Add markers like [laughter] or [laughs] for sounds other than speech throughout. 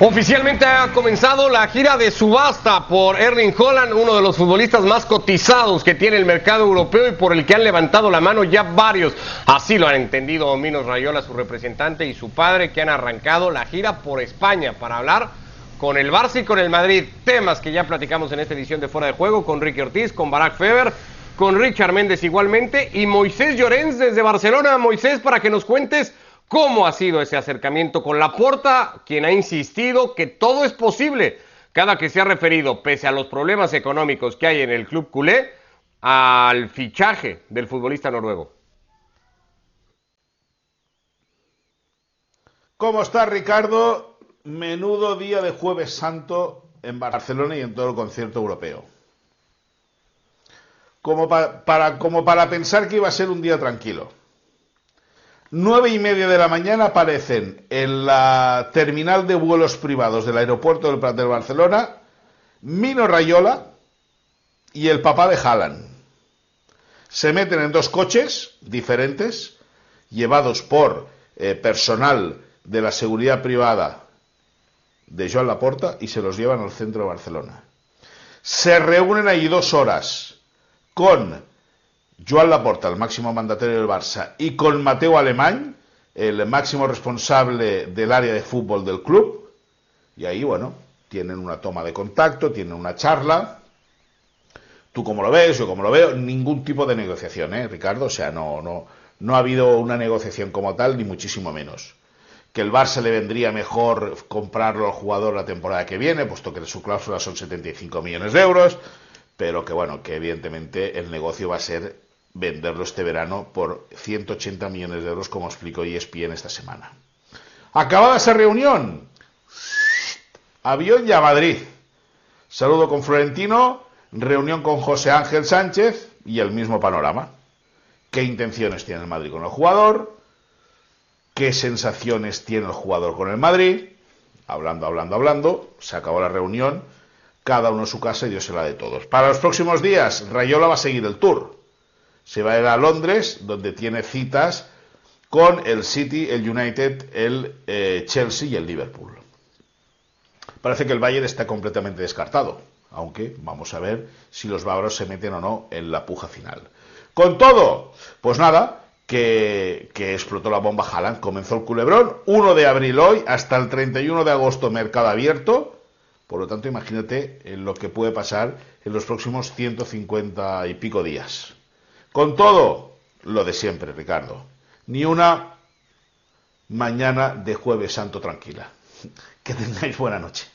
Oficialmente ha comenzado la gira de subasta por Erling Holland, uno de los futbolistas más cotizados que tiene el mercado europeo y por el que han levantado la mano ya varios. Así lo han entendido Minos Rayola, su representante, y su padre, que han arrancado la gira por España para hablar con el Barça y con el Madrid. Temas que ya platicamos en esta edición de Fuera de Juego con Ricky Ortiz, con Barack Feber, con Richard Méndez igualmente y Moisés Llorens desde Barcelona. Moisés, para que nos cuentes ¿Cómo ha sido ese acercamiento con Laporta, quien ha insistido que todo es posible cada que se ha referido, pese a los problemas económicos que hay en el club culé, al fichaje del futbolista noruego? ¿Cómo está Ricardo? Menudo día de jueves santo en Barcelona y en todo el concierto europeo. Como para, como para pensar que iba a ser un día tranquilo. Nueve y media de la mañana aparecen en la terminal de vuelos privados del aeropuerto del Prat de Barcelona Mino Rayola y el papá de Haaland. Se meten en dos coches diferentes, llevados por eh, personal de la seguridad privada de Joan Laporta y se los llevan al centro de Barcelona. Se reúnen ahí dos horas con Joan Laporta, el máximo mandatario del Barça, y con Mateo Alemán, el máximo responsable del área de fútbol del club. Y ahí, bueno, tienen una toma de contacto, tienen una charla. Tú como lo ves, yo como lo veo, ningún tipo de negociación, ¿eh, Ricardo? O sea, no, no, no ha habido una negociación como tal, ni muchísimo menos. Que el Barça le vendría mejor comprarlo al jugador la temporada que viene, puesto que su cláusula son 75 millones de euros, pero que bueno, que evidentemente el negocio va a ser venderlo este verano por 180 millones de euros, como explicó ESPN esta semana. Acabada esa reunión, avión ya a Madrid. Saludo con Florentino, reunión con José Ángel Sánchez y el mismo panorama. ¿Qué intenciones tiene el Madrid con el jugador? ¿Qué sensaciones tiene el jugador con el Madrid? Hablando, hablando, hablando. Se acabó la reunión. Cada uno en su casa y Dios se la de todos. Para los próximos días, Rayola va a seguir el tour se va a ir a Londres, donde tiene citas con el City, el United, el eh, Chelsea y el Liverpool. Parece que el Bayern está completamente descartado, aunque vamos a ver si los bávaros se meten o no en la puja final. Con todo, pues nada, que, explotó la bomba Haaland, comenzó el culebrón, 1 de abril hoy hasta el 31 de agosto mercado abierto, por lo tanto imagínate en lo que puede pasar en los próximos 150 y pico días. Con todo, lo de siempre, Ricardo. Ni una mañana de jueves santo tranquila. [laughs] Que tengáis buena noche.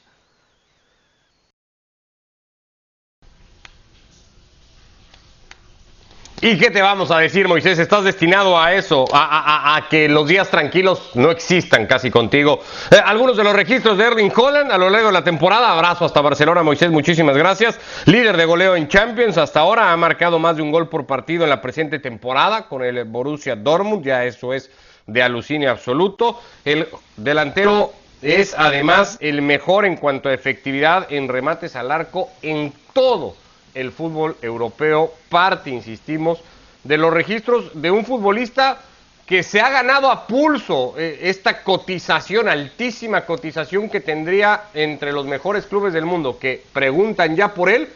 ¿Y qué te vamos a decir, Moisés? Estás destinado a eso, a, que los días tranquilos no existan casi contigo. Eh, algunos de los registros de Erling Holland a lo largo de la temporada. Abrazo hasta Barcelona, Moisés, muchísimas gracias. Líder de goleo en Champions hasta ahora, ha marcado más de un gol por partido en la presente temporada con el Borussia Dortmund, ya eso es de alucinio absoluto. El delantero es además el mejor en cuanto a efectividad en remates al arco en todo el fútbol europeo, parte, insistimos, de los registros de un futbolista que se ha ganado a pulso eh, esta cotización, altísima cotización que tendría entre los mejores clubes del mundo, que preguntan ya por él,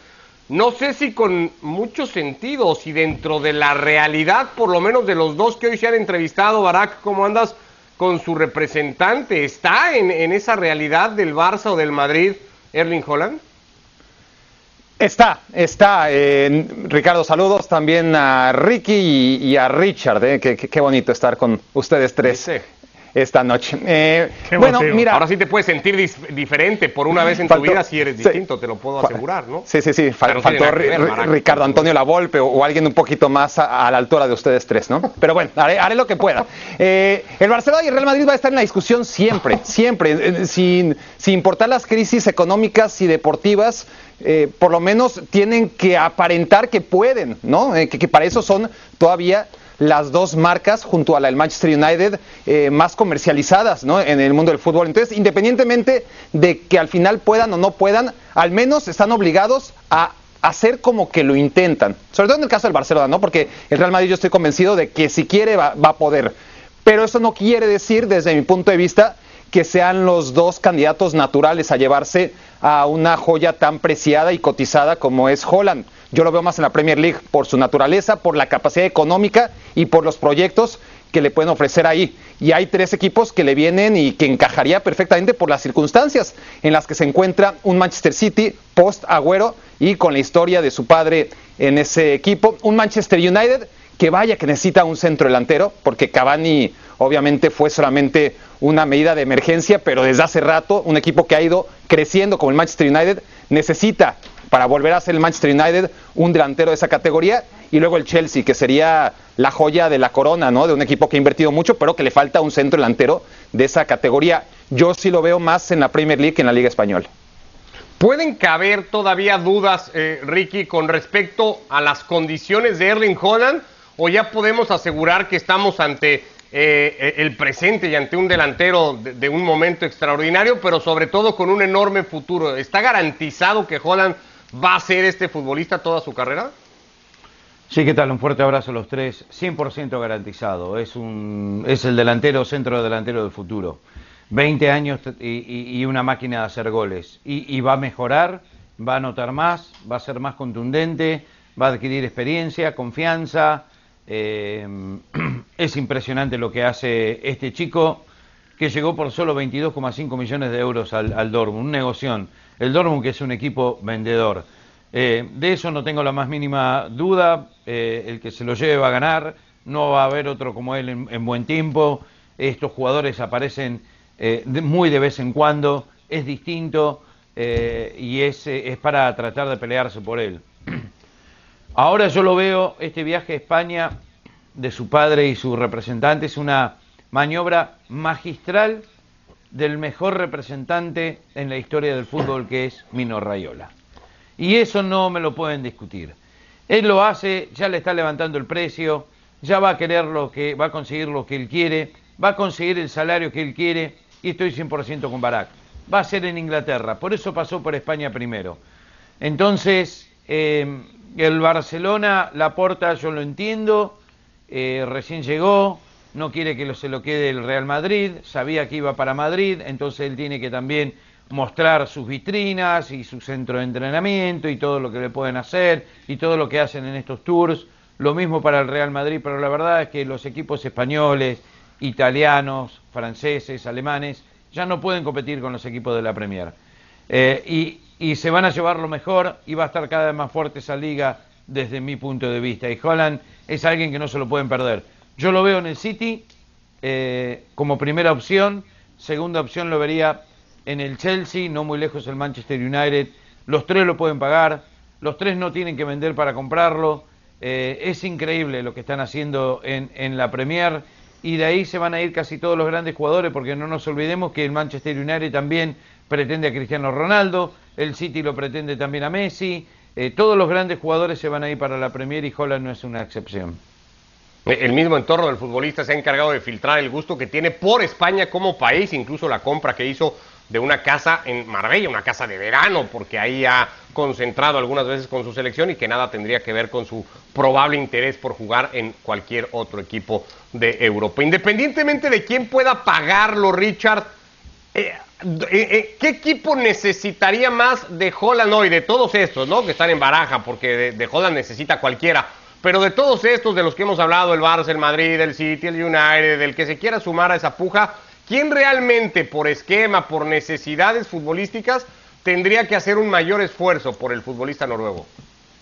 no sé si con mucho sentido, si dentro de la realidad, por lo menos de los dos que hoy se han entrevistado, Barack, ¿cómo andas con su representante? ¿Está en, en esa realidad del Barça o del Madrid, Erling Holland? Está, está. Ricardo, saludos también a Ricky y, a Richard. Eh, qué, bonito estar con ustedes tres. Esta noche. Eh, bueno, mira. Ahora sí te puedes sentir diferente por una vez en tu vida si eres distinto, te lo puedo asegurar, ¿no? Sí, sí, sí. faltó Ricardo Antonio Lavolpe o, alguien un poquito más a, la altura de ustedes tres, ¿no? Pero bueno, haré, lo que pueda. [laughs] Eh, el Barcelona y el Real Madrid va a estar en la discusión siempre, siempre, sin, sin importar las crisis económicas y deportivas. Eh, por lo menos tienen que aparentar que pueden, ¿no? Eh, que, para eso son todavía las dos marcas junto a la del Manchester United eh, más comercializadas ¿no? en el mundo del fútbol. Entonces, independientemente de que al final puedan o no puedan, al menos están obligados a hacer como que lo intentan. Sobre todo en el caso del Barcelona, ¿no? Porque el Real Madrid yo estoy convencido de que si quiere va a poder. Pero eso no quiere decir, desde mi punto de vista, que sean los dos candidatos naturales a llevarse a una joya tan preciada y cotizada como es Holland. Yo lo veo más en la Premier League por su naturaleza, por la capacidad económica y por los proyectos que le pueden ofrecer ahí. Y hay tres equipos que le vienen y que encajaría perfectamente por las circunstancias en las que se encuentra un Manchester City post Agüero y con la historia de su padre en ese equipo. Un Manchester United que vaya que necesita un centro delantero, porque Cavani obviamente fue solamente una medida de emergencia, pero desde hace rato un equipo que ha ido creciendo como el Manchester United necesita para volver a ser el Manchester United un delantero de esa categoría y luego el Chelsea que sería la joya de la corona, ¿no? De un equipo que ha invertido mucho, pero que le falta un centro delantero de esa categoría. Yo sí lo veo más en la Premier League que en la Liga española. ¿Pueden caber todavía dudas, eh, Ricky, con respecto a las condiciones de Erling Holland? ¿O ya podemos asegurar que estamos ante eh, el presente y ante un delantero de, un momento extraordinario, pero sobre todo con un enorme futuro. ¿Está garantizado que Holland va a ser este futbolista toda su carrera? Sí, ¿qué tal? Un fuerte abrazo a los tres. 100% garantizado. Es, un, es el delantero, centro delantero del futuro. 20 años y, una máquina de hacer goles. Y, y va a mejorar, va a anotar más, va a ser más contundente, va a adquirir experiencia, confianza, eh, es impresionante lo que hace este chico que llegó por solo 22,5 millones de euros al, al, Dortmund, un negoción. El Dortmund que es un equipo vendedor. Eh, de eso no tengo la más mínima duda. Eh, el que se lo lleve va a ganar. No va a haber otro como él en, buen tiempo. Estos jugadores aparecen muy de vez en cuando. Es distinto y es para tratar de pelearse por él. [clears throat] Ahora yo lo veo, este viaje a España de su padre y su representante es una maniobra magistral del mejor representante en la historia del fútbol que es Mino Rayola. Y eso no me lo pueden discutir. Él lo hace, ya le está levantando el precio, ya va a querer lo que, va a conseguir lo que él quiere, va a conseguir el salario que él quiere, y estoy 100% con Barack. Va a ser en Inglaterra, por eso pasó por España primero. Entonces, eh, el Barcelona, la porta, yo lo entiendo, eh, recién llegó, no quiere que se lo quede el Real Madrid, sabía que iba para Madrid, entonces él tiene que también mostrar sus vitrinas y su centro de entrenamiento y todo lo que le pueden hacer y todo lo que hacen en estos tours. Lo mismo para el Real Madrid, pero la verdad es que los equipos españoles, italianos, franceses, alemanes, ya no pueden competir con los equipos de la Premier. Eh, y se van a llevar lo mejor y va a estar cada vez más fuerte esa liga desde mi punto de vista. Y Holland es alguien que no se lo pueden perder. Yo lo veo en el City eh, como primera opción, segunda opción lo vería en el Chelsea, no muy lejos el Manchester United. Los tres lo pueden pagar, los tres no tienen que vender para comprarlo. Eh, es increíble lo que están haciendo en, en la Premier y de ahí se van a ir casi todos los grandes jugadores porque no nos olvidemos que el Manchester United también pretende a Cristiano Ronaldo, el City lo pretende también a Messi, eh, todos los grandes jugadores se van a ir para la Premier y Holland no es una excepción. El mismo entorno del futbolista se ha encargado de filtrar el gusto que tiene por España como país, incluso la compra que hizo de una casa en Marbella, una casa de verano, porque ahí ha concentrado algunas veces con su selección y que nada tendría que ver con su probable interés por jugar en cualquier otro equipo de Europa. Independientemente de quién pueda pagarlo, Richard, eh, eh, eh, ¿Qué equipo necesitaría más de Holland hoy? De todos estos, ¿no? Que están en baraja, porque de, Holland necesita cualquiera. Pero de todos estos de los que hemos hablado, el Barça, el Madrid, el City, el United, del que se quiera sumar a esa puja, ¿quién realmente por esquema, por necesidades futbolísticas, tendría que hacer un mayor esfuerzo por el futbolista noruego?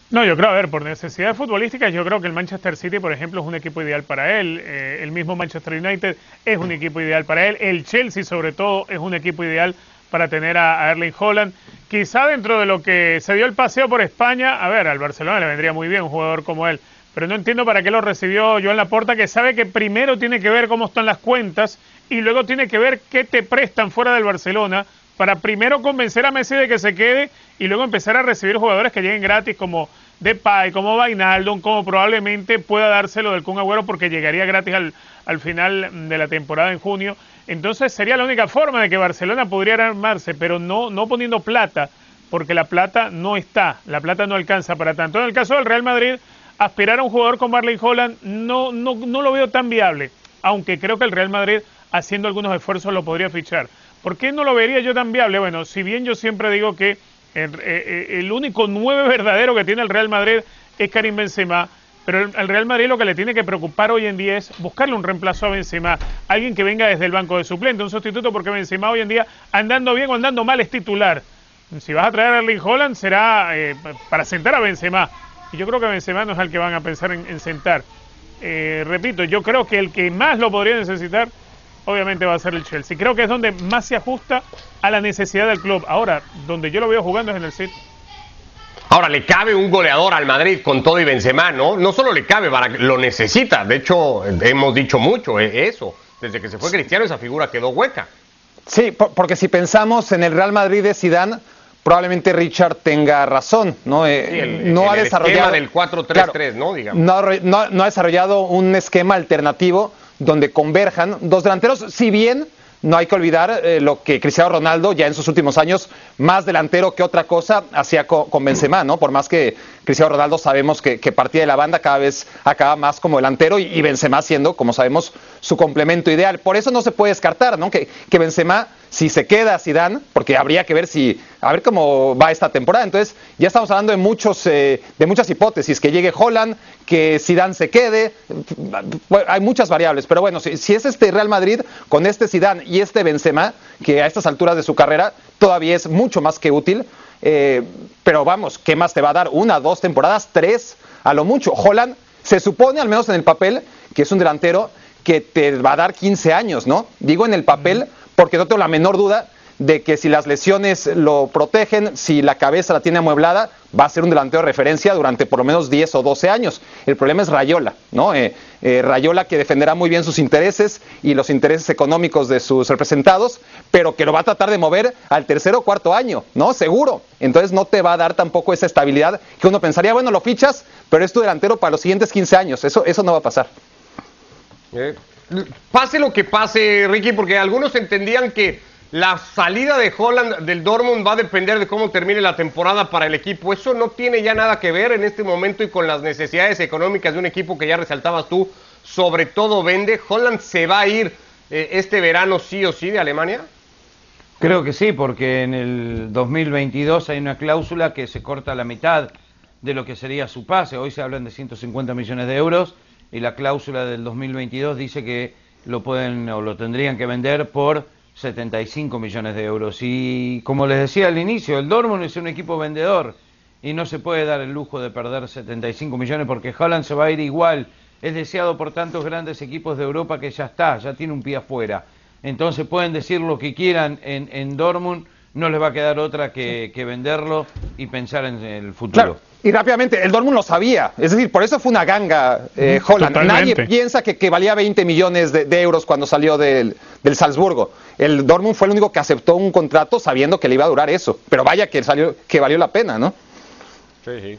No, yo creo, a ver, por necesidades futbolísticas, yo creo que el Manchester City, por ejemplo, es un equipo ideal para él. Eh, el mismo Manchester United es un equipo ideal para él. El Chelsea, sobre todo, es un equipo ideal para tener a, Erling Holland. Quizá dentro de lo que se dio el paseo por España, a ver, al Barcelona le vendría muy bien un jugador como él. Pero no entiendo para qué lo recibió Joan Laporta, que sabe que primero tiene que ver cómo están las cuentas y luego tiene que ver qué te prestan fuera del Barcelona para primero convencer a Messi de que se quede y luego empezar a recibir jugadores que lleguen gratis como Depay, como Vainaldon, como probablemente pueda dárselo del Kun Agüero porque llegaría gratis al, al final de la temporada en junio. Entonces sería la única forma de que Barcelona pudiera armarse, pero no, no poniendo plata, porque la plata no está, la plata no alcanza para tanto. En el caso del Real Madrid, aspirar a un jugador como Marlene Holland no, no, no lo veo tan viable, aunque creo que el Real Madrid haciendo algunos esfuerzos lo podría fichar. ¿Por qué no lo vería yo tan viable? Bueno, si bien yo siempre digo que el, eh, eh, único nueve verdadero que tiene el Real Madrid es Karim Benzema, pero el, Real Madrid lo que le tiene que preocupar hoy en día es buscarle un reemplazo a Benzema, alguien que venga desde el banco de suplente, un sustituto, porque Benzema hoy en día, andando bien o andando mal, es titular. Si vas a traer a Erling Holland, será eh, para sentar a Benzema. Y yo creo que Benzema no es el que van a pensar en, sentar. Eh, repito, yo creo que el que más lo podría necesitar, obviamente va a ser el Chelsea. Creo que es donde más se ajusta a la necesidad del club. Ahora, donde yo lo veo jugando es en el City. Ahora, le cabe un goleador al Madrid con todo y Benzema, ¿no? No solo le cabe, para, lo necesita. De hecho, hemos dicho mucho eh, eso. Desde que se fue Cristiano, esa figura quedó hueca. Sí, porque si pensamos en el Real Madrid de Zidane, probablemente Richard tenga razón, ¿no? Eh, no ha desarrollado del 4-3-3, ¿no? Digamos. No, no ha desarrollado un esquema alternativo donde converjan dos delanteros, si bien no hay que olvidar eh, lo que Cristiano Ronaldo ya en sus últimos años, más delantero que otra cosa, hacía con, Benzema, ¿no? Por más que Cristiano Ronaldo sabemos que, partía de la banda, cada vez acaba más como delantero y, Benzema siendo, como sabemos, su complemento ideal. Por eso no se puede descartar, ¿no? Que, que Benzema si se queda Zidane, porque habría que ver si a ver cómo va esta temporada. Entonces, ya estamos hablando de muchos eh, de muchas hipótesis, que llegue Holland, que Zidane se quede, hay muchas variables, pero bueno, si, es este Real Madrid con este Zidane y este Benzema, que a estas alturas de su carrera todavía es mucho más que útil, eh, pero vamos, ¿qué más te va a dar? Una, dos temporadas, tres, a lo mucho. Holland se supone, al menos en el papel, que es un delantero que te va a dar 15 años, ¿no? Digo en el papel porque no tengo la menor duda de que si las lesiones lo protegen, si la cabeza la tiene amueblada, va a ser un delantero de referencia durante por lo menos 10 o 12 años. El problema es Rayola, ¿no? Eh, eh, Rayola que defenderá muy bien sus intereses y los intereses económicos de sus representados, pero que lo va a tratar de mover al tercer o cuarto año, ¿no? Seguro. Entonces no te va a dar tampoco esa estabilidad que uno pensaría, bueno, lo fichas, pero es tu delantero para los siguientes 15 años. Eso, eso no va a pasar. Eh, pase lo que pase, Ricky, porque algunos entendían que la salida de Holland del Dortmund va a depender de cómo termine la temporada para el equipo. Eso no tiene ya nada que ver en este momento y con las necesidades económicas de un equipo que ya resaltabas tú, sobre todo vende. Holland se va a ir eh, este verano sí o sí de Alemania. Creo que sí, porque en el 2022 hay una cláusula que se corta la mitad de lo que sería su pase. Hoy se hablan de 150 millones de euros y la cláusula del 2022 dice que lo pueden o lo tendrían que vender por 75 millones de euros. Y como les decía al inicio, el Dortmund es un equipo vendedor y no se puede dar el lujo de perder 75 millones porque Holland se va a ir igual. Es deseado por tantos grandes equipos de Europa que ya está, ya tiene un pie afuera. Entonces pueden decir lo que quieran en, en Dortmund, no les va a quedar otra que, venderlo y pensar en el futuro. Y rápidamente, el Dortmund lo sabía. Es decir, por eso fue una ganga eh, Holland. Nadie piensa que, valía 20 millones de, euros cuando salió del, Salzburgo. El Dortmund fue el único que aceptó un contrato sabiendo que le iba a durar eso. Pero vaya que, salió, que valió la pena, ¿no? Sí, sí.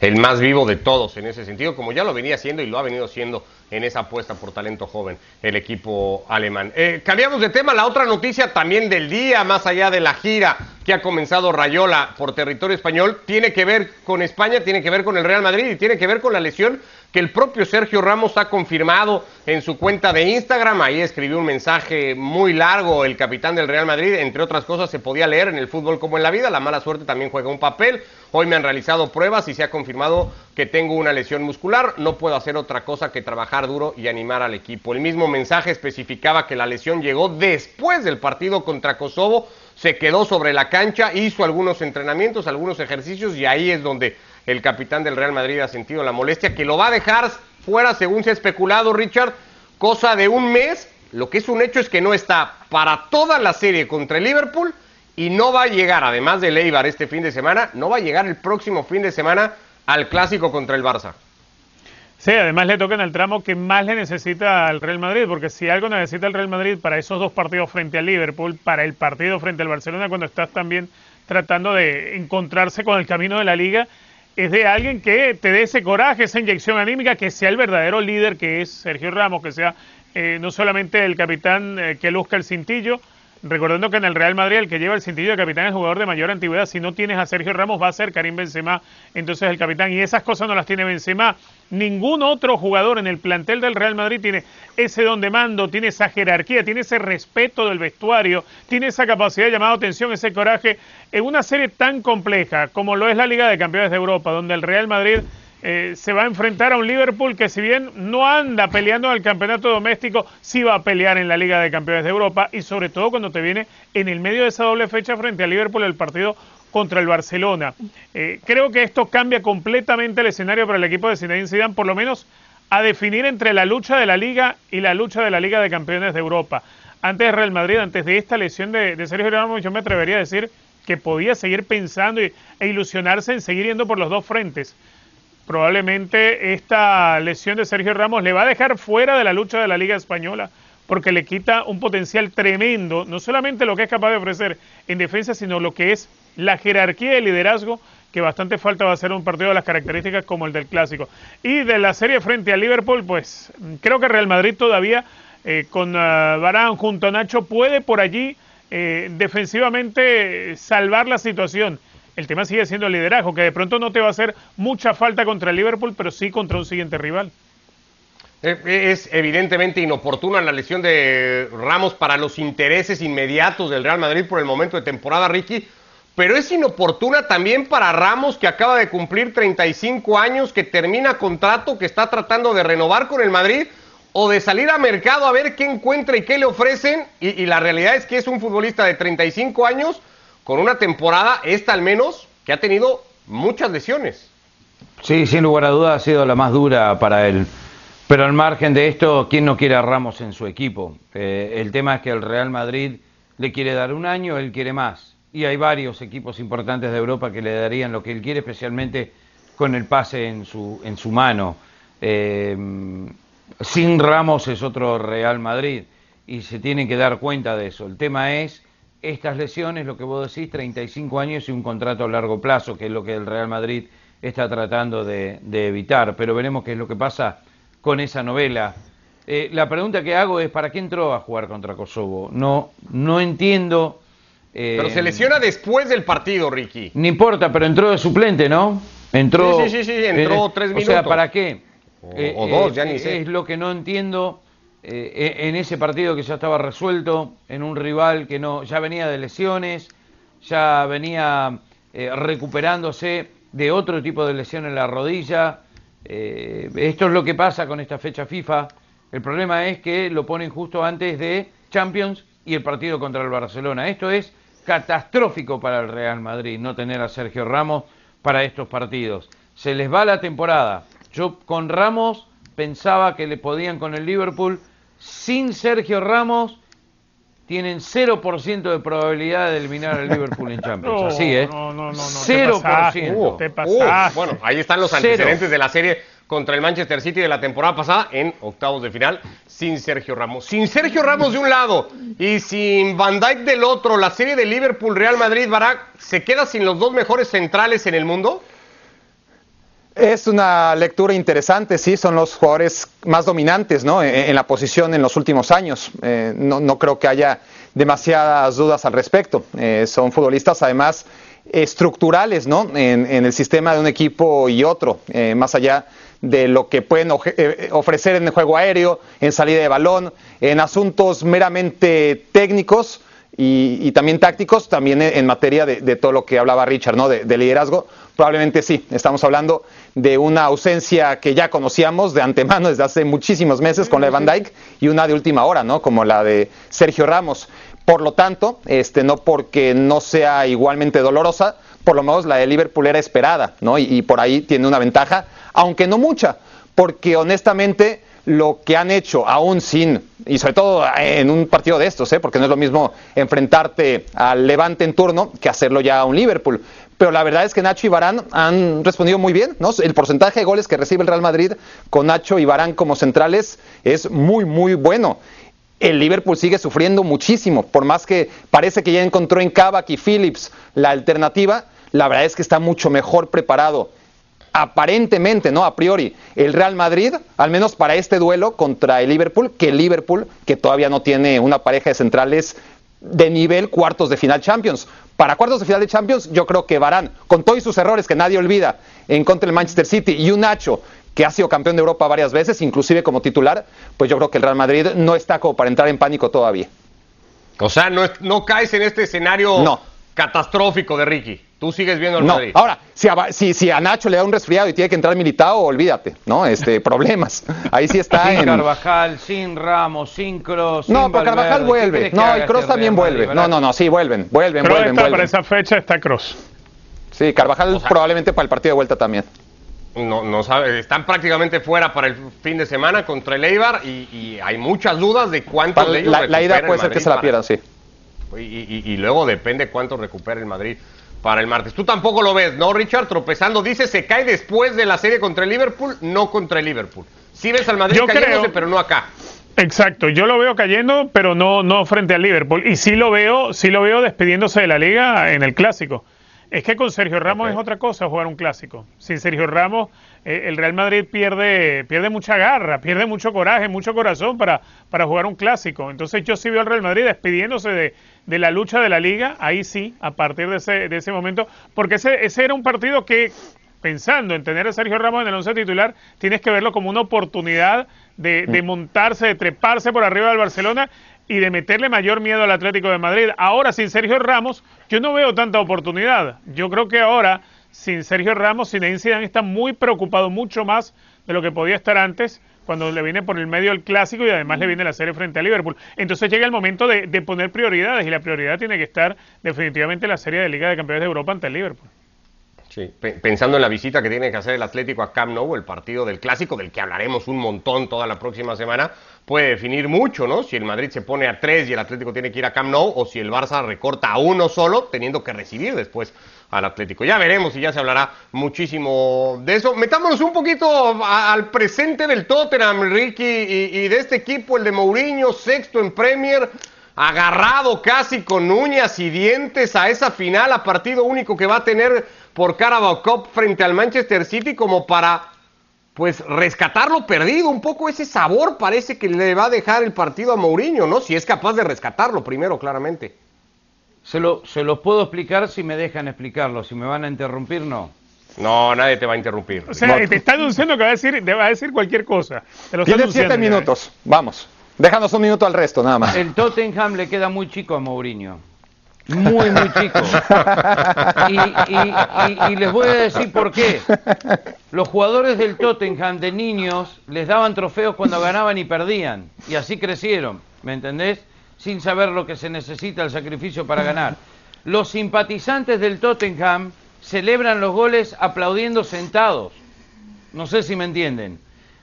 El más vivo de todos en ese sentido, como ya lo venía haciendo y lo ha venido haciendo en esa apuesta por talento joven el equipo alemán. Eh, cambiamos de tema, la otra noticia también del día, más allá de la gira que ha comenzado Rayola por territorio español, tiene que ver con España, tiene que ver con el Real Madrid y tiene que ver con la lesión que el propio Sergio Ramos ha confirmado en su cuenta de Instagram. Ahí escribió un mensaje muy largo el capitán del Real Madrid. Entre otras cosas, se podía leer en el fútbol como en la vida. La mala suerte también juega un papel. Hoy me han realizado pruebas y se ha confirmado que tengo una lesión muscular. No puedo hacer otra cosa que trabajar duro y animar al equipo. El mismo mensaje especificaba que la lesión llegó después del partido contra Kosovo. Se quedó sobre la cancha, hizo algunos entrenamientos, algunos ejercicios y ahí es donde el capitán del Real Madrid ha sentido la molestia, que lo va a dejar fuera, según se ha especulado, Richard, cosa de un mes. Lo que es un hecho es que no está para toda la serie contra el Liverpool y no va a llegar, además de Leibar este fin de semana, no va a llegar el próximo fin de semana al clásico contra el Barça. Sí, además le toca en el tramo que más le necesita al Real Madrid, porque si algo necesita el Real Madrid para esos dos partidos frente al Liverpool, para el partido frente al Barcelona, cuando estás también tratando de encontrarse con el camino de la liga, es de alguien que te dé ese coraje, esa inyección anímica, que sea el verdadero líder que es Sergio Ramos, que sea eh, no solamente el capitán eh, que luzca el cintillo, Recordando que en el Real Madrid el que lleva el cintillo de capitán es jugador de mayor antigüedad. Si no tienes a Sergio Ramos va a ser Karim Benzema, entonces el capitán. Y esas cosas no las tiene Benzema. Ningún otro jugador en el plantel del Real Madrid tiene ese don de mando, tiene esa jerarquía, tiene ese respeto del vestuario, tiene esa capacidad de llamar atención, ese coraje en una serie tan compleja como lo es la Liga de Campeones de Europa, donde el Real Madrid eh, se va a enfrentar a un Liverpool que si bien no anda peleando en el campeonato doméstico, sí va a pelear en la Liga de Campeones de Europa y sobre todo cuando te viene en el medio de esa doble fecha frente a Liverpool el partido contra el Barcelona. Eh, creo que esto cambia completamente el escenario para el equipo de Zinedine Zidane, por lo menos a definir entre la lucha de la Liga y la lucha de la Liga de Campeones de Europa. Antes de Real Madrid, antes de esta lesión de, Sergio Ramos, yo me atrevería a decir que podía seguir pensando e ilusionarse en seguir yendo por los dos frentes probablemente esta lesión de Sergio Ramos le va a dejar fuera de la lucha de la Liga Española porque le quita un potencial tremendo, no solamente lo que es capaz de ofrecer en defensa, sino lo que es la jerarquía de liderazgo que bastante falta va a ser un partido de las características como el del clásico. Y de la serie frente a Liverpool, pues creo que Real Madrid todavía eh, con uh, junto a Nacho puede por allí eh, defensivamente salvar la situación el tema sigue siendo el liderazgo, que de pronto no te va a hacer mucha falta contra el Liverpool, pero sí contra un siguiente rival. Eh, eh, es evidentemente inoportuna la lesión de Ramos para los intereses inmediatos del Real Madrid por el momento de temporada, Ricky, pero es inoportuna también para Ramos que acaba de cumplir 35 años, que termina contrato, que está tratando de renovar con el Madrid o de salir a mercado a ver qué encuentra y qué le ofrecen. Y, y la realidad es que es un futbolista de 35 años con una temporada, esta al menos, que ha tenido muchas lesiones. Sí, sin lugar a dudas ha sido la más dura para él. Pero al margen de esto, ¿quién no quiere a Ramos en su equipo? Eh, el tema es que el Real Madrid le quiere dar un año, él quiere más. Y hay varios equipos importantes de Europa que le darían lo que él quiere, especialmente con el pase en su, en su mano. Eh, sin Ramos es otro Real Madrid y se tienen que dar cuenta de eso. El tema es estas lesiones, lo que vos decís, 35 años y un contrato a largo plazo, que es lo que el Real Madrid está tratando de, evitar. Pero veremos qué es lo que pasa con esa novela. Eh, la pregunta que hago es, ¿para qué entró a jugar contra Kosovo? No, no entiendo. Eh, pero se lesiona después del partido, Ricky. No importa, pero entró de suplente, ¿no? Entró. Sí, sí, sí, entró eh, tres minutos. O sea, ¿para qué? O, dos, ya ni sé. Es lo que no entiendo eh, en ese partido que ya estaba resuelto, en un rival que no ya venía de lesiones, ya venía eh, recuperándose de otro tipo de lesión en la rodilla. Eh, esto es lo que pasa con esta fecha FIFA. El problema es que lo ponen justo antes de Champions y el partido contra el Barcelona. Esto es catastrófico para el Real Madrid, no tener a Sergio Ramos para estos partidos. Se les va la temporada. Yo con Ramos pensaba que le podían con el Liverpool sin Sergio Ramos tienen 0% de probabilidad de eliminar al Liverpool en Champions. [laughs] Así, ¿eh? No, no, no, no. 0%. Te pasaste. bueno, ahí están los antecedentes de la serie contra el Manchester City de la temporada pasada en octavos de final sin Sergio Ramos. Sin Sergio Ramos de un lado y sin Van Dijk del otro, la serie de Liverpool-Real Madrid-Barak se queda sin los dos mejores centrales en el mundo. Es una lectura interesante, sí, son los jugadores más dominantes ¿no? en, la posición en los últimos años. Eh, no, creo que haya demasiadas dudas al respecto. Eh, son futbolistas además estructurales ¿no? En, el sistema de un equipo y otro, eh, más allá de lo que pueden ofrecer en el juego aéreo, en salida de balón, en asuntos meramente técnicos y, también tácticos, también en materia de, todo lo que hablaba Richard, ¿no? De, liderazgo, probablemente sí. Estamos hablando de una ausencia que ya conocíamos de antemano desde hace muchísimos meses con la de Van Dyke y una de última hora, ¿no? Como la de Sergio Ramos. Por lo tanto, este, no porque no sea igualmente dolorosa, por lo menos la de Liverpool era esperada, ¿no? y por ahí tiene una ventaja, aunque no mucha, porque honestamente lo que han hecho, aún sin, y sobre todo en un partido de estos, ¿eh? porque no es lo mismo enfrentarte al Levante en turno que hacerlo ya a un Liverpool. Pero la verdad es que Nacho y Barán han respondido muy bien, ¿no? El porcentaje de goles que recibe el Real Madrid con Nacho y Barán como centrales es muy, muy bueno. El Liverpool sigue sufriendo muchísimo, por más que parece que ya encontró en Kavak y Phillips la alternativa, la verdad es que está mucho mejor preparado aparentemente, ¿no? A priori, el Real Madrid, al menos para este duelo contra el Liverpool, que el Liverpool, que todavía no tiene una pareja de centrales de nivel cuartos de final Champions. Para cuartos de final de Champions, yo creo que Varane, con todos sus errores que nadie olvida en contra del Manchester City, y un Nacho que ha sido campeón de Europa varias veces, inclusive como titular, pues yo creo que el Real Madrid no está como para entrar en pánico todavía. O sea, no, no caes en este escenario no. catastrófico de Ricky. Tú sigues viendo al no. Madrid. Ahora, si a, si, si a, Nacho le da un resfriado y tiene que entrar militado, olvídate, ¿no? Este, [laughs] problemas. Ahí sí está sin en... Carvajal, sin Ramos, sin Cross. No, sin pero Carvajal vuelve. No, y Cross también vuelve. No, no, no, sí, vuelven, vuelven, vuelven, está vuelven. para esa fecha está Cross. Sí, Carvajal probablemente para el partido de vuelta también. No, no sabe, están prácticamente fuera para el fin de semana contra el Eibar y, y hay muchas dudas de de ellos la, la ida puede ser que se la para- pierdan, sí. Y, y- y luego depende cuánto recupere el Madrid para el martes. Tú tampoco lo ves, ¿no, Richard? Tropezando, dice, se cae después de la serie contra el Liverpool, no contra el Liverpool. Sí ves al Madrid Yo cayéndose, creo- pero no acá. Exacto, yo lo veo cayendo, pero no, no frente al Liverpool. Y sí lo veo, sí lo veo despidiéndose de la liga en el clásico. Es que con Sergio Ramos es otra cosa jugar un clásico. Sin Sergio Ramos, eh, el Real Madrid pierde, pierde mucha garra, pierde mucho coraje, mucho corazón para, para jugar un clásico. Entonces yo sí veo al Real Madrid despidiéndose de, de la lucha de la liga, ahí sí, a partir de ese, de ese momento, porque ese, ese era un partido que, pensando en tener a Sergio Ramos en el once titular, tienes que verlo como una oportunidad de, de montarse, de treparse por arriba del Barcelona y de meterle mayor miedo al Atlético de Madrid. Ahora, sin Sergio Ramos, yo no veo tanta oportunidad. Yo creo que ahora, sin Sergio Ramos, Zinedine Zidane está muy preocupado, mucho más de lo que podía estar antes, cuando le viene por el medio el clásico y además le viene la serie frente a Liverpool. Entonces llega el momento de, de poner prioridades y la prioridad tiene que estar definitivamente en la serie de Liga de Campeones de Europa ante el Liverpool. Sí, pe- pensando en la visita que tiene que hacer el Atlético a Camp Nou, el partido del clásico, del que hablaremos un montón toda la próxima semana, puede definir mucho, ¿no? Si el Madrid se pone a tres y el Atlético tiene que ir a Camp Nou, o si el Barça recorta a uno solo, teniendo que recibir después al Atlético. Ya veremos y ya se hablará muchísimo de eso. Metámonos un poquito al presente del Tottenham, Ricky, y de este equipo, el de Mourinho, sexto en Premier, agarrado casi con uñas y dientes a esa final, a partido único que va a tener por Carabao Cup frente al Manchester City, como para pues rescatar lo perdido, un poco ese sabor parece que le va a dejar el partido a Mourinho, ¿no? Si es capaz de rescatarlo primero, claramente. Se, lo, se los puedo explicar si me dejan explicarlo. Si me van a interrumpir, no. No, nadie te va a interrumpir. O sea, te está anunciando que va a decir, te va a decir cualquier cosa. Te lo Tienes siete ya, ¿eh? minutos. Vamos. Déjanos un minuto al resto, nada más. El Tottenham le queda muy chico a Mourinho. Muy, muy chico. Y, les voy a decir por qué. Los jugadores del Tottenham de niños les daban trofeos cuando ganaban y perdían. Y así crecieron, ¿me entendés? Sin saber lo que se necesita el sacrificio para ganar. Los simpatizantes del Tottenham celebran los goles aplaudiendo sentados. No sé si me entienden.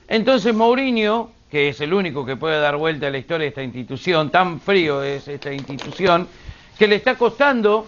Entonces Mourinho, que es el único que puede dar vuelta a la historia de esta institución, tan frío es esta institución, que le está costando,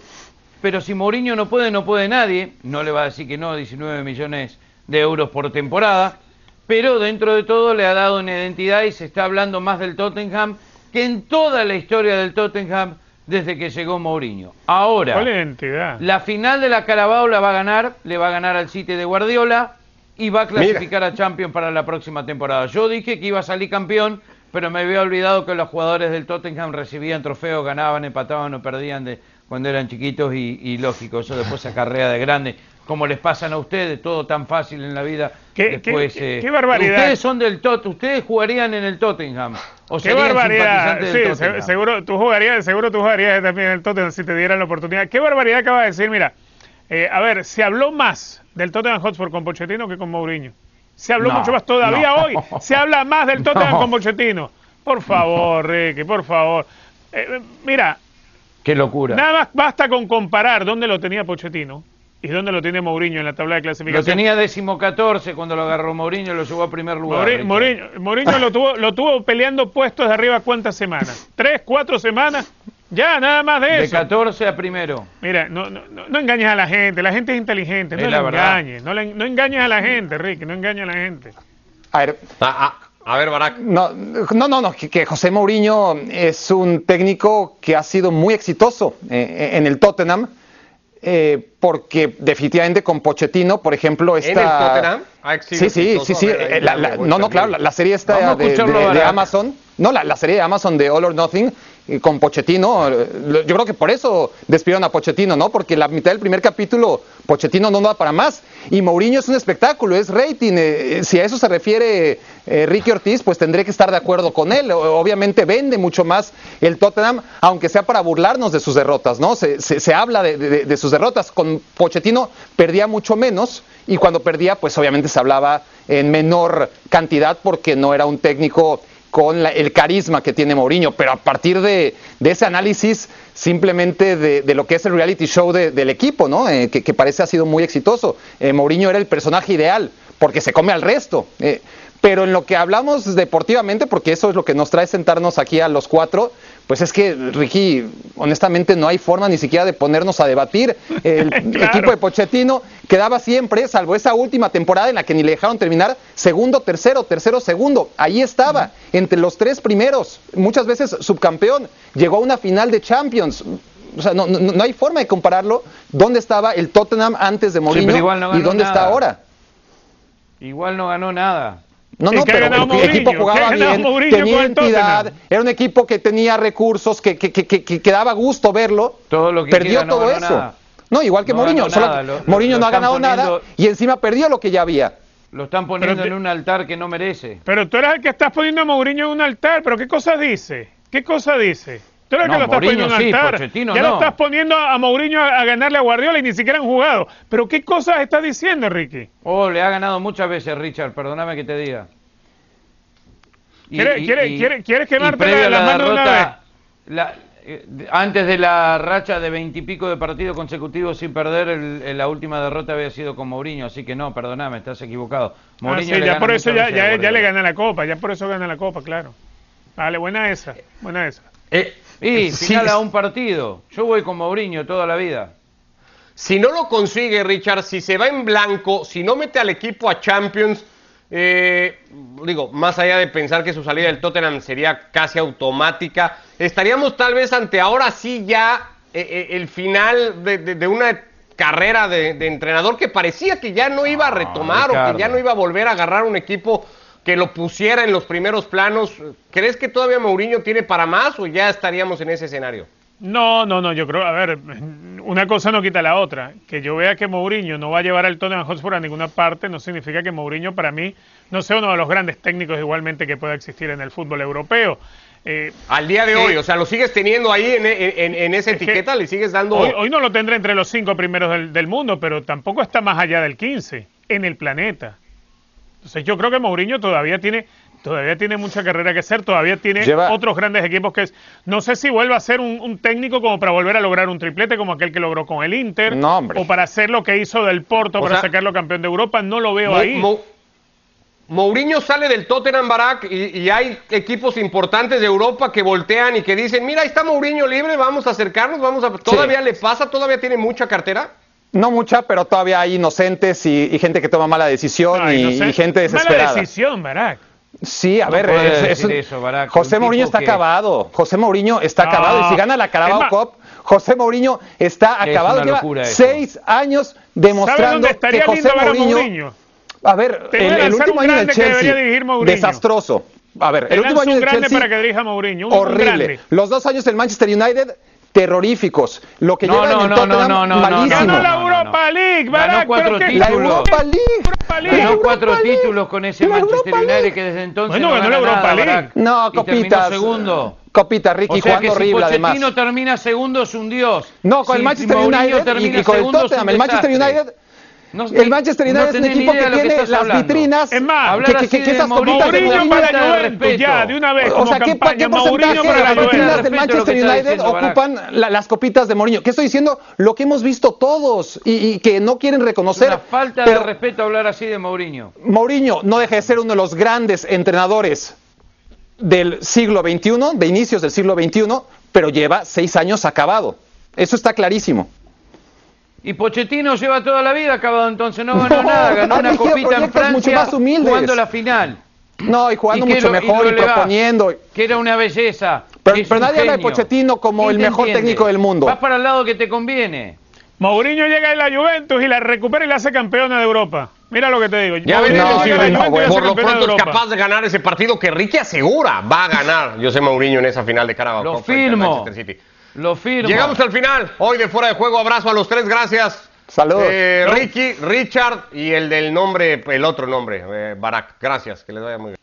pero si Mourinho no puede, no puede nadie, no le va a decir que no, 19 millones de euros por temporada, pero dentro de todo le ha dado una identidad y se está hablando más del Tottenham que en toda la historia del Tottenham desde que llegó Mourinho. Ahora, ¿Cuál identidad? la final de la Carabao la va a ganar, le va a ganar al City de Guardiola y va a clasificar a Champions para la próxima temporada. Yo dije que iba a salir campeón, pero me había olvidado que los jugadores del Tottenham recibían trofeos, ganaban, empataban o perdían de cuando eran chiquitos y, y lógico, eso después se acarrea de grande, como les pasan a ustedes, todo tan fácil en la vida. ¿Qué- después, qué- eh, qué barbaridad? Ustedes son del Tot, ustedes jugarían en el Tottenham. O Qué barbaridad. Sí, Tottenham. seguro tú jugarías, seguro tú jugarías también en el Tottenham si te dieran la oportunidad. Qué barbaridad acaba de decir, mira. eh, a ver, se habló más del Tottenham Hotspur con Pochettino que con Mourinho. Se habló No, mucho más todavía no. hoy. Se habla más del [laughs] Tottenham No. con Pochettino. Por favor, Ricky, por favor. Eh, mira, Qué locura. nada más basta con comparar dónde lo tenía Pochettino y dónde lo tiene Mourinho en la tabla de Lo clasificación. tenía décimo 14 cuando lo agarró Mourinho, lo llevó a primer lugar. Mourinho. Mourinho, Mourinho lo tuvo, lo tuvo peleando puestos de arriba cuántas semanas, [laughs] tres, cuatro semanas, ya nada más de De eso. 14 a primero. Mira, no, no, no, engañes a la gente, la gente es inteligente, no Es la engañes, no, la- no engañes a la gente, Ricky, no engañes a la gente. A ver, A, a- a ver, Barak. no, no, no, no, que, que José Mourinho es un técnico que ha sido muy exitoso eh, en el Tottenham, eh, porque definitivamente con Pochettino, por ejemplo, ¿En esta... el Tottenham? Sí, sí, sí, sí. Eh, la- no, no, claro, la, la serie esta a de, de- de. Amazon, no, la, la serie de Amazon de All or Nothing, eh, con Pochettino. eh, Yo creo que por eso despidieron a Pochettino, ¿no? Porque la mitad del primer capítulo Pochettino no da para más. Y Mourinho es un espectáculo, es rating. eh, eh, si a eso se refiere eh, Ricky Ortiz, pues tendré que estar de acuerdo con él. Obviamente vende mucho más el Tottenham, aunque sea para burlarnos de sus derrotas, ¿no? Se, se- se habla de, de- de sus derrotas. Con Pochettino perdía mucho menos y cuando perdía, pues obviamente se hablaba en menor cantidad porque no era un técnico con la- el carisma que tiene Mourinho, pero a partir de, ese análisis simplemente de, de lo que es el reality show de- del equipo, ¿no? Eh, que, que parece ha sido muy exitoso. Eh, Mourinho era el personaje ideal porque se come al resto. Eh, pero en lo que hablamos deportivamente, porque eso es lo que nos trae sentarnos aquí a los cuatro, pues es que, Ricky, honestamente no hay forma ni siquiera de ponernos a debatir. El [laughs] Claro. equipo de Pochettino quedaba siempre, salvo esa última temporada en la que ni le dejaron terminar, segundo, tercero, tercero, segundo. Ahí estaba, entre los tres primeros, muchas veces subcampeón. Llegó a una final de Champions. O sea, no, no, no hay forma de compararlo. ¿Dónde estaba el Tottenham antes de Mourinho pero igual no y dónde está ahora? Igual no ganó nada. No, ¿Y no, pero el Mourinho? equipo ¿Qué ha jugaba bien, Mourinho tenía entidad, Tottenham? era un equipo que tenía recursos, que, que, que, que, que- que daba gusto verlo. Todo lo que perdió quiera, no todo ganó eso. nada. No, igual que No Mourinho. ganó solo nada, que lo- Mourinho lo no ha ganado nada y encima perdió lo que ya había. Lo están poniendo te- en un altar que no merece. Pero tú eres el que estás poniendo a Mourinho en un altar, pero ¿qué cosa dice? ¿Qué cosa dice? Tú No, que lo estás Mourinho poniendo en sí, altar. Ya no. lo estás poniendo a Mourinho a, a ganarle a Guardiola y ni siquiera han jugado. Pero ¿qué cosas estás diciendo, Ricky? Oh, le ha ganado muchas veces Richard, perdóname que te diga. Y- ¿Quiere- y- quiere- y- quiere- quieres y quemarte la- mano una derrota, la- eh, antes de la racha de veintipico de partidos consecutivos sin perder, el- el- la última derrota había sido con Mourinho, así que no, perdóname, estás equivocado. Ah, Mourinho sí, le ya por eso ya, ya, ya le gana la copa, ya por eso gana la copa, claro. Vale, buena esa, buena esa. Eh, Y sí, final a un partido. Yo voy con Mourinho toda la vida. Si no lo consigue, Richard, si se va en blanco, si no mete al equipo a Champions, eh, digo, más allá de pensar que su salida del Tottenham sería casi automática, estaríamos tal vez ante ahora sí ya eh, eh, el final de, de- de una carrera de, de entrenador que parecía que ya no iba a retomar o que ya no iba a volver a agarrar un equipo que lo pusiera en los primeros planos. ¿Crees que todavía Mourinho tiene para más o ya estaríamos en ese escenario? No, no, no, yo creo, a ver, una cosa no quita la otra. Que yo vea que Mourinho no va a llevar al Tottenham Hotspur a ninguna parte no significa que Mourinho para mí no sea uno de los grandes técnicos igualmente que pueda existir en el fútbol europeo. Eh, Al día de hoy, o sea, lo sigues teniendo ahí en, en- en- en esa Es que etiqueta, le sigues dando... hoy, hoy no lo tendré entre los cinco primeros del, del mundo, pero tampoco está más allá del 15 en el planeta. Entonces yo creo que Mourinho todavía tiene todavía tiene mucha carrera que hacer, todavía tiene Lleva- otros grandes equipos que es, no sé si vuelva a ser un, un técnico como para volver a lograr un triplete como aquel que logró con el Inter No, hombre. o para hacer lo que hizo del Porto O para sea, sacarlo campeón de Europa, no lo veo Mo- ahí. Mo- Mourinho sale del Tottenham Barak y, y hay equipos importantes de Europa que voltean y que dicen, mira, ahí está Mourinho libre, vamos a acercarnos, vamos a... ¿Todavía le pasa? ¿Todavía tiene mucha cartera? No mucha, pero todavía hay inocentes y, y gente que toma mala decisión y, gente Mala desesperada. decisión, Barack. Sí, a No ver, puede es- es decir un- eso, Barack, José Mourinho está que- acabado. José Mourinho está No, acabado. Y si gana la Carabao Cup, José Mourinho está Es acabado. Lleva seis años ¿Sabe demostrando dónde que José Mourinho, Mourinho? A ver, el, el último año del Chelsea, desastroso. A ver, Te el último año del Chelsea, para que dirija Mourinho, un- horrible. Los dos años del Manchester United, terroríficos. Lo que No, lleva no, en no, Tottenham, no, no, malísimo. Ganó la Europa League, Ganó cuatro ¿pero qué- La títulos. Europa League. Europa League. La Ganó Europa cuatro League. títulos con ese La Manchester Europa United League. que desde entonces Bueno, no ganó la Europa nada, League. Barack. No, copitas. segundo. Copitas, Ricky, O sea que jugando si además. Termina segundo es un dios. No, con Si el Manchester United y, termina y con el Tottenham. Manchester. United, No- el Manchester no United es un equipo que tiene las hablando. vitrinas. Es más, que, que- así que- que de esas Mourinho copitas de para de Juventus, respeto. ya, de una vez, O como sea, ¿qué, campaña, ¿qué porcentaje de la las vitrinas del Manchester United diciendo ocupan la- las copitas de Mourinho? ¿Qué estoy diciendo? Lo que hemos visto todos y, y que no quieren Es reconocer. una falta pero de respeto hablar así de Mourinho. Mourinho no deja de ser uno de los grandes entrenadores del siglo XXI, de inicios del siglo XXI, pero lleva seis años acabado. Eso está clarísimo. Y Pochettino lleva toda la vida acabado entonces, no ganó [laughs] No, nada, ganó una copita en Francia jugando la final. No, y jugando mucho lo- mejor y, le va, proponiendo. Que era una belleza. Pero- nadie habla de. Pochettino como ¿Quién el mejor entiende? técnico del mundo. Vas para el lado que te conviene. Mourinho llega a la Juventus y la recupera y la hace campeona de Europa. Mira lo que te digo. Ya por lo pronto es capaz de ganar ese partido que Ricky asegura va a ganar José Mourinho en esa final de Carabao Lo firmo. Manchester City. Lo firmo. Llegamos al final. Hoy de fuera de juego, abrazo a los tres, gracias. Saludos. Eh, Ricky, Richard y el del nombre, el otro nombre, eh, Barack. Gracias, que les vaya muy bien.